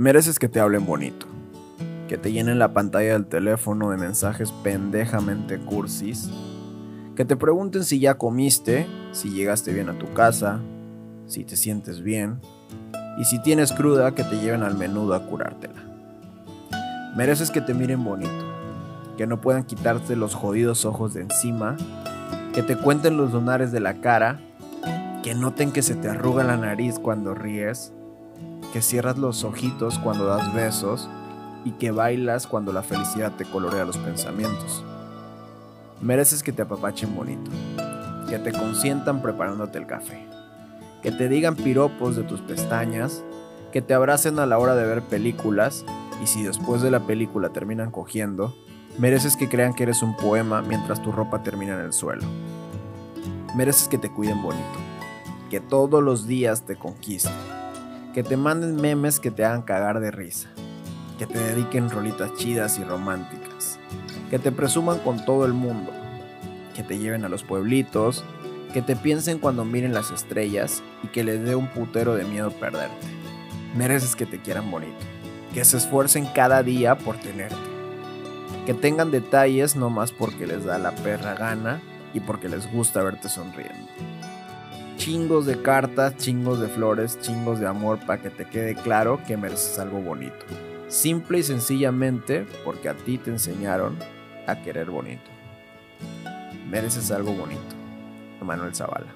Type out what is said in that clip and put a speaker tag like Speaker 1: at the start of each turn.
Speaker 1: Mereces que te hablen bonito, que te llenen la pantalla del teléfono de mensajes pendejamente cursis, que te pregunten si ya comiste, si llegaste bien a tu casa, si te sientes bien, y si tienes cruda, que te lleven al menudo a curártela. Mereces que te miren bonito, que no puedan quitarte los jodidos ojos de encima, que te cuenten los lunares de la cara, que noten que se te arruga la nariz cuando ríes, que cierras los ojitos cuando das besos y que bailas cuando la felicidad te colorea los pensamientos. Mereces que te apapachen bonito, que te consientan preparándote el café, que te digan piropos de tus pestañas, que te abracen a la hora de ver películas y si después de la película terminan cogiendo, mereces que crean que eres un poema mientras tu ropa termina en el suelo. Mereces que te cuiden bonito, que todos los días te conquisten que te manden memes que te hagan cagar de risa, que te dediquen rolitas chidas y románticas, que te presuman con todo el mundo, que te lleven a los pueblitos, que te piensen cuando miren las estrellas y que les dé un putero de miedo perderte. Mereces que te quieran bonito, que se esfuercen cada día por tenerte, que tengan detalles no más porque les da la perra gana y porque les gusta verte sonriendo chingos de cartas, chingos de flores, chingos de amor para que te quede claro que mereces algo bonito. Simple y sencillamente porque a ti te enseñaron a querer bonito. Mereces algo bonito. Manuel Zavala.